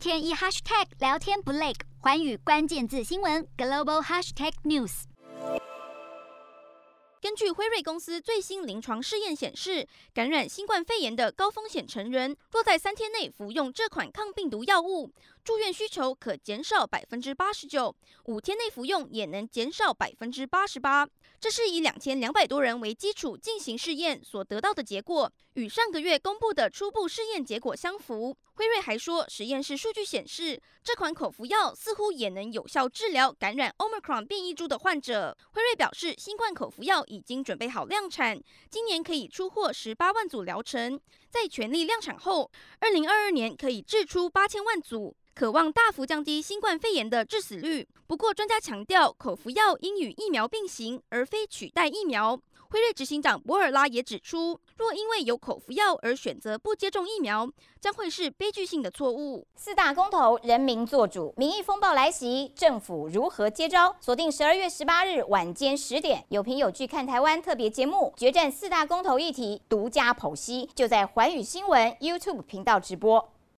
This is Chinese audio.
天一 hashtag 聊天不累，寰宇关键字新闻 global hashtag news。根据辉瑞公司最新临床试验显示，感染新冠肺炎的高风险成人，若在三天内服用这款抗病毒药物，住院需求可减少百分之八十九；五天内服用也能减少百分之八十八。这是以两千两百多人为基础进行试验所得到的结果，与上个月公布的初步试验结果相符。辉瑞还说，实验室数据显示，这款口服药似乎也能有效治疗感染 Omicron 变异株的患者。辉瑞表示，新冠口服药已经准备好量产，今年可以出货十八万组疗程，在全力量产后，二零二二年可以制出八千万组，可望大幅降低新冠肺炎的致死率。不过，专家强调，口服药应与疫苗并行，而非取代疫苗。辉瑞执行长博尔拉也指出，若因为有口服药而选择不接种疫苗，将会是悲剧性的错误。四大公投，人民做主，民意风暴来袭，政府如何接招？锁定十二月十八日晚间十点，有凭有据看台湾特别节目，决战四大公投议题，独家剖析，就在环宇新闻 YouTube 频道直播。